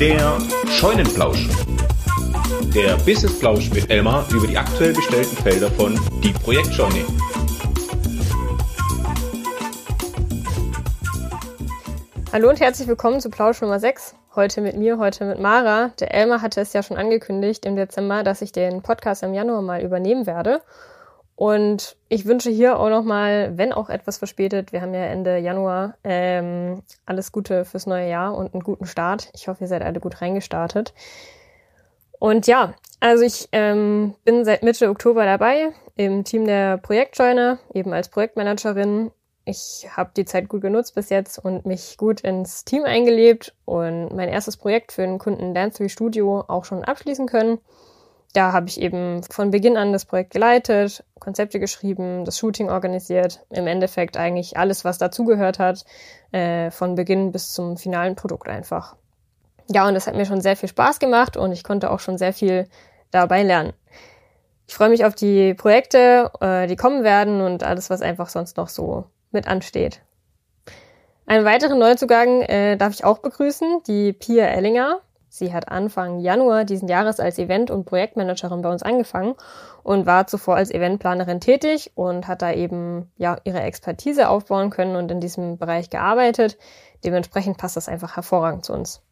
Der Scheunenplausch. Der Businessplausch mit Elmar über die aktuell gestellten Felder von Die Projektscheune. Hallo und herzlich willkommen zu Plausch Nummer 6. Heute mit mir, heute mit Mara. Der Elmar hatte es ja schon angekündigt im Dezember, dass ich den Podcast im Januar mal übernehmen werde. Und ich wünsche hier auch nochmal, wenn auch etwas verspätet, wir haben ja Ende Januar, ähm, alles Gute fürs neue Jahr und einen guten Start. Ich hoffe, ihr seid alle gut reingestartet. Und ja, also ich ähm, bin seit Mitte Oktober dabei im Team der Projektjoiner, eben als Projektmanagerin. Ich habe die Zeit gut genutzt bis jetzt und mich gut ins Team eingelebt und mein erstes Projekt für den Kunden Dance 3 Studio auch schon abschließen können da habe ich eben von Beginn an das Projekt geleitet, Konzepte geschrieben, das Shooting organisiert, im Endeffekt eigentlich alles, was dazugehört hat, äh, von Beginn bis zum finalen Produkt einfach. Ja, und das hat mir schon sehr viel Spaß gemacht und ich konnte auch schon sehr viel dabei lernen. Ich freue mich auf die Projekte, äh, die kommen werden und alles, was einfach sonst noch so mit ansteht. Einen weiteren Neuzugang äh, darf ich auch begrüßen, die Pia Ellinger. Sie hat Anfang Januar diesen Jahres als Event- und Projektmanagerin bei uns angefangen und war zuvor als Eventplanerin tätig und hat da eben ja ihre Expertise aufbauen können und in diesem Bereich gearbeitet. Dementsprechend passt das einfach hervorragend zu uns.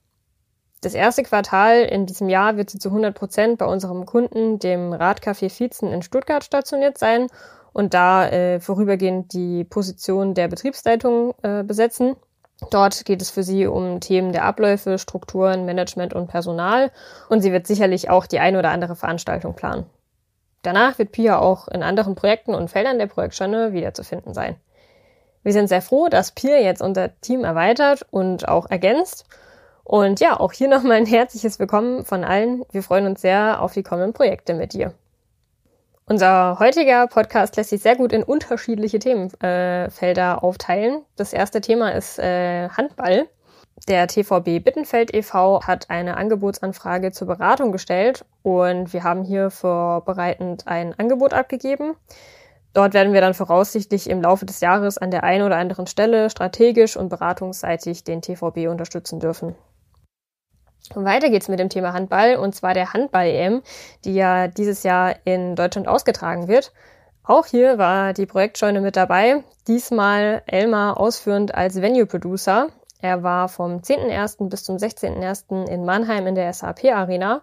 Das erste Quartal in diesem Jahr wird sie zu 100 Prozent bei unserem Kunden, dem Radcafé Vietzen in Stuttgart, stationiert sein und da äh, vorübergehend die Position der Betriebsleitung äh, besetzen. Dort geht es für sie um Themen der Abläufe, Strukturen, Management und Personal und sie wird sicherlich auch die eine oder andere Veranstaltung planen. Danach wird Pia auch in anderen Projekten und Feldern der Projektscheine wiederzufinden sein. Wir sind sehr froh, dass Pia jetzt unser Team erweitert und auch ergänzt. Und ja, auch hier nochmal ein herzliches Willkommen von allen. Wir freuen uns sehr auf die kommenden Projekte mit dir. Unser heutiger Podcast lässt sich sehr gut in unterschiedliche Themenfelder äh, aufteilen. Das erste Thema ist äh, Handball. Der TVB Bittenfeld e.V. hat eine Angebotsanfrage zur Beratung gestellt und wir haben hier vorbereitend ein Angebot abgegeben. Dort werden wir dann voraussichtlich im Laufe des Jahres an der einen oder anderen Stelle strategisch und beratungsseitig den TVB unterstützen dürfen. Weiter geht's mit dem Thema Handball und zwar der Handball-EM, die ja dieses Jahr in Deutschland ausgetragen wird. Auch hier war die Projektscheune mit dabei, diesmal Elmar ausführend als Venue-Producer. Er war vom 10.01. bis zum 16.01. in Mannheim in der SAP-Arena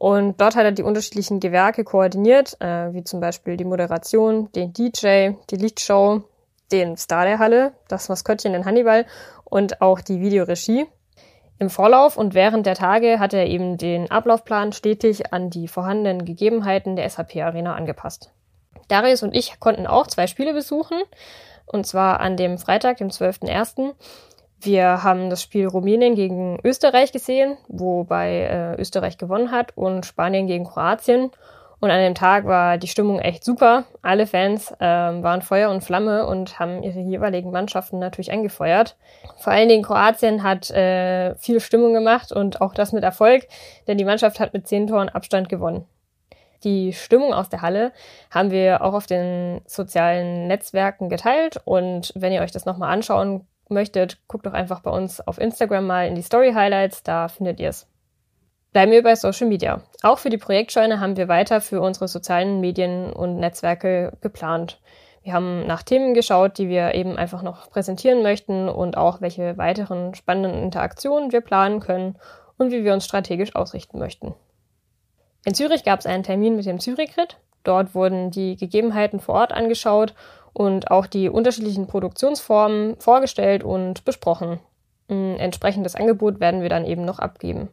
und dort hat er die unterschiedlichen Gewerke koordiniert, äh, wie zum Beispiel die Moderation, den DJ, die Lichtshow, den Star der Halle, das Maskottchen, den Hannibal und auch die Videoregie. Im Vorlauf und während der Tage hat er eben den Ablaufplan stetig an die vorhandenen Gegebenheiten der SAP-Arena angepasst. Darius und ich konnten auch zwei Spiele besuchen, und zwar an dem Freitag, dem 12.01. Wir haben das Spiel Rumänien gegen Österreich gesehen, wobei äh, Österreich gewonnen hat, und Spanien gegen Kroatien. Und an dem Tag war die Stimmung echt super. Alle Fans ähm, waren Feuer und Flamme und haben ihre jeweiligen Mannschaften natürlich angefeuert. Vor allen Dingen Kroatien hat äh, viel Stimmung gemacht und auch das mit Erfolg, denn die Mannschaft hat mit zehn Toren Abstand gewonnen. Die Stimmung aus der Halle haben wir auch auf den sozialen Netzwerken geteilt und wenn ihr euch das nochmal anschauen möchtet, guckt doch einfach bei uns auf Instagram mal in die Story Highlights, da findet ihr es. Bleiben wir bei Social Media. Auch für die Projektscheune haben wir weiter für unsere sozialen Medien und Netzwerke geplant. Wir haben nach Themen geschaut, die wir eben einfach noch präsentieren möchten und auch welche weiteren spannenden Interaktionen wir planen können und wie wir uns strategisch ausrichten möchten. In Zürich gab es einen Termin mit dem Zürich-Rit. Dort wurden die Gegebenheiten vor Ort angeschaut und auch die unterschiedlichen Produktionsformen vorgestellt und besprochen. Ein entsprechendes Angebot werden wir dann eben noch abgeben.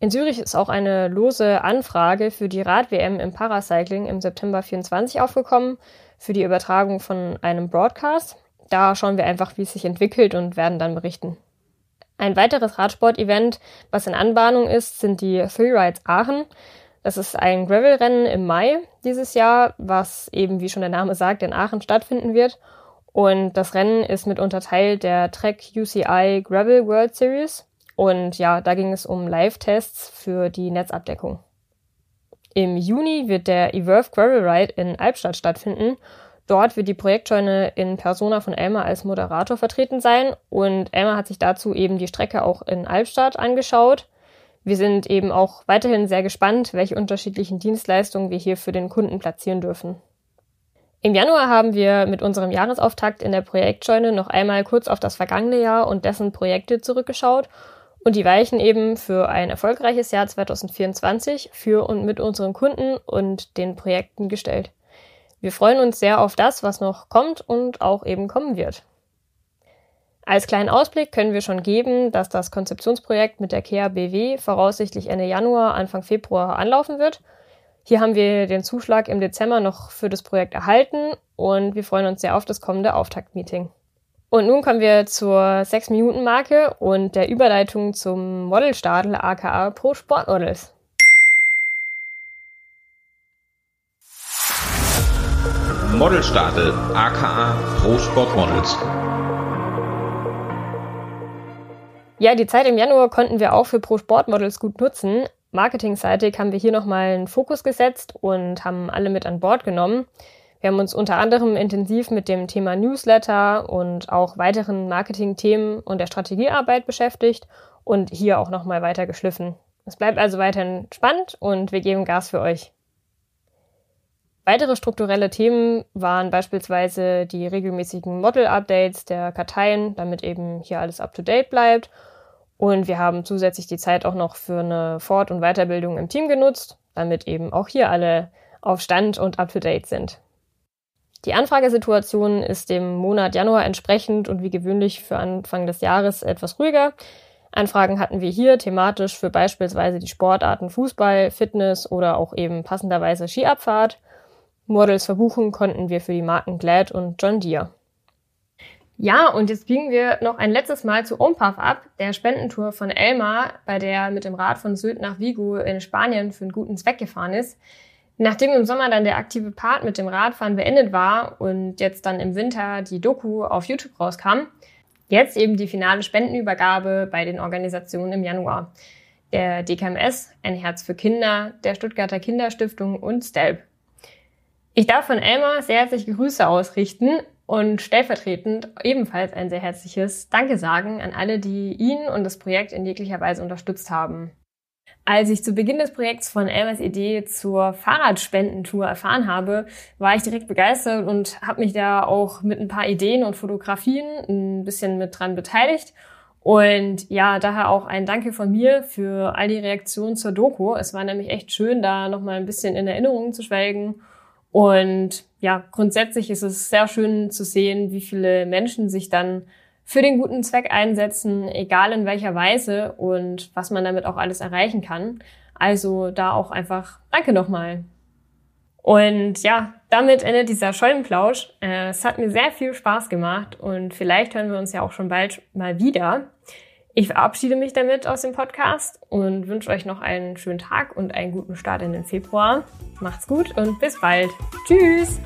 In Zürich ist auch eine lose Anfrage für die Rad-WM im Paracycling im September 24 aufgekommen, für die Übertragung von einem Broadcast. Da schauen wir einfach, wie es sich entwickelt und werden dann berichten. Ein weiteres Radsport-Event, was in Anbahnung ist, sind die Three Rides Aachen. Das ist ein Gravel-Rennen im Mai dieses Jahr, was eben, wie schon der Name sagt, in Aachen stattfinden wird. Und das Rennen ist mit unterteilt der Trek UCI Gravel World Series. Und ja, da ging es um Live-Tests für die Netzabdeckung. Im Juni wird der Evolve Gravel Ride in Albstadt stattfinden. Dort wird die Projektscheune in Persona von Elmar als Moderator vertreten sein und Elmar hat sich dazu eben die Strecke auch in Albstadt angeschaut. Wir sind eben auch weiterhin sehr gespannt, welche unterschiedlichen Dienstleistungen wir hier für den Kunden platzieren dürfen. Im Januar haben wir mit unserem Jahresauftakt in der Projektscheune noch einmal kurz auf das vergangene Jahr und dessen Projekte zurückgeschaut und die Weichen eben für ein erfolgreiches Jahr 2024 für und mit unseren Kunden und den Projekten gestellt. Wir freuen uns sehr auf das, was noch kommt und auch eben kommen wird. Als kleinen Ausblick können wir schon geben, dass das Konzeptionsprojekt mit der KEA BW voraussichtlich Ende Januar, Anfang Februar anlaufen wird – hier haben wir den Zuschlag im Dezember noch für das Projekt erhalten und wir freuen uns sehr auf das kommende Auftaktmeeting. Und nun kommen wir zur 6-Minuten-Marke und der Überleitung zum Modelstadel aka Pro Sportmodels. Modelstadel aka Pro Sportmodels. Ja, die Zeit im Januar konnten wir auch für Pro Sportmodels gut nutzen, marketingseitig haben wir hier nochmal einen Fokus gesetzt und haben alle mit an Bord genommen. Wir haben uns unter anderem intensiv mit dem Thema Newsletter und auch weiteren Marketing-Themen und der Strategiearbeit beschäftigt und hier auch nochmal weiter geschliffen. Es bleibt also weiterhin spannend und wir geben Gas für euch. Weitere strukturelle Themen waren beispielsweise die regelmäßigen Model-Updates der Karteien, damit eben hier alles up-to-date bleibt und wir haben zusätzlich die Zeit auch noch für eine Fort- und Weiterbildung im Team genutzt, damit eben auch hier alle auf Stand und up-to-date sind. Die Anfragesituation ist dem Monat Januar entsprechend und wie gewöhnlich für Anfang des Jahres etwas ruhiger. Anfragen hatten wir hier thematisch für beispielsweise die Sportarten Fußball, Fitness oder auch eben passenderweise Skiabfahrt. Models verbuchen konnten wir für die Marken Glad und John Deere. Ja, und jetzt biegen wir noch ein letztes Mal zu Ompav ab, der Spendentour von Elmar, bei der er mit dem Rad von Sylt nach Vigo in Spanien für einen guten Zweck gefahren ist. Nachdem im Sommer dann der aktive Part mit dem Radfahren beendet war und jetzt dann im Winter die Doku auf YouTube rauskam, jetzt eben die finale Spendenübergabe bei den Organisationen im Januar. Der DKMS, ein Herz für Kinder, der Stuttgarter Kinderstiftung und STELP. Ich darf von Elmar sehr herzliche Grüße ausrichten und stellvertretend ebenfalls ein sehr herzliches Danke sagen an alle, die ihn und das Projekt in jeglicher Weise unterstützt haben. Als ich zu Beginn des Projekts von Elmers Idee zur Fahrradspendentour erfahren habe, war ich direkt begeistert und habe mich da auch mit ein paar Ideen und Fotografien ein bisschen mit dran beteiligt. Und ja, daher auch ein Danke von mir für all die Reaktionen zur Doku. Es war nämlich echt schön, da nochmal ein bisschen in Erinnerungen zu schwelgen und ja, grundsätzlich ist es sehr schön zu sehen, wie viele Menschen sich dann für den guten Zweck einsetzen, egal in welcher Weise und was man damit auch alles erreichen kann. Also da auch einfach Danke nochmal. Und ja, damit endet dieser Schollenplausch. Äh, es hat mir sehr viel Spaß gemacht und vielleicht hören wir uns ja auch schon bald mal wieder. Ich verabschiede mich damit aus dem Podcast und wünsche euch noch einen schönen Tag und einen guten Start in den Februar. Macht's gut und bis bald. Tschüss!